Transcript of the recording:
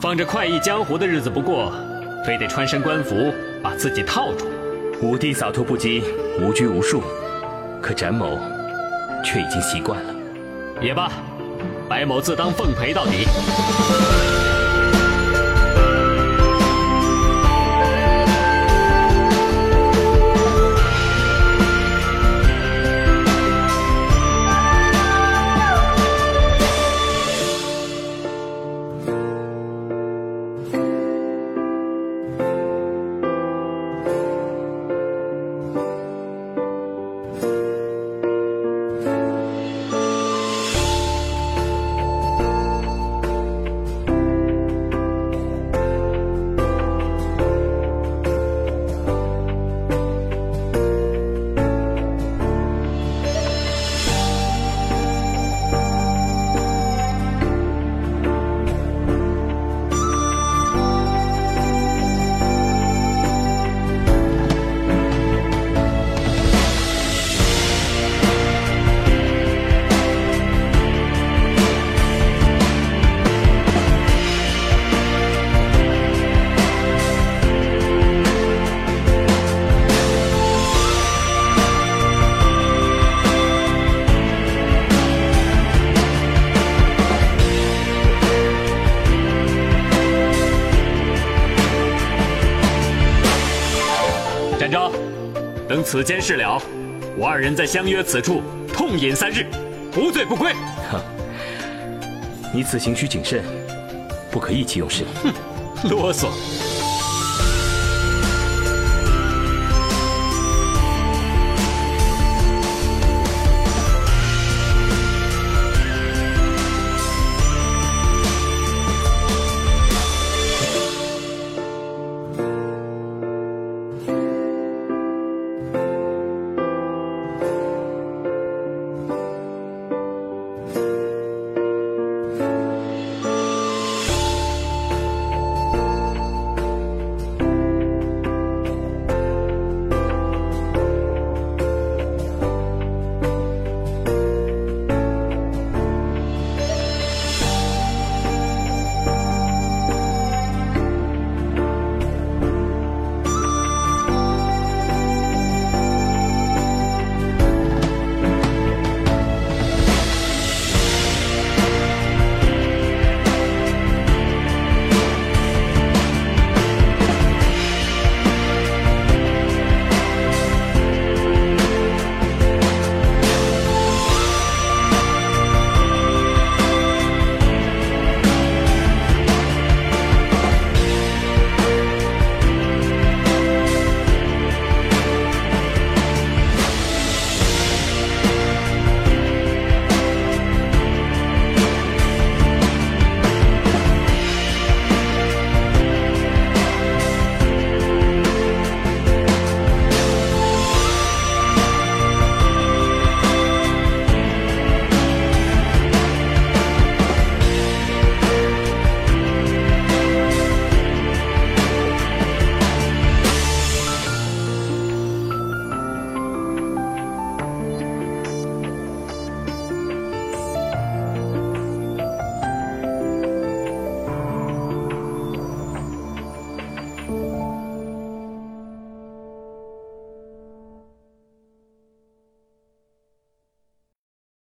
放着快意江湖的日子不过，非得穿身官服把自己套住。武帝洒脱不羁，无拘无束，可展某却已经习惯了。也罢，白某自当奉陪到底。展昭，等此间事了，我二人再相约此处，痛饮三日，无醉不归。哼，你此行需谨慎，不可意气用事。哼，啰嗦。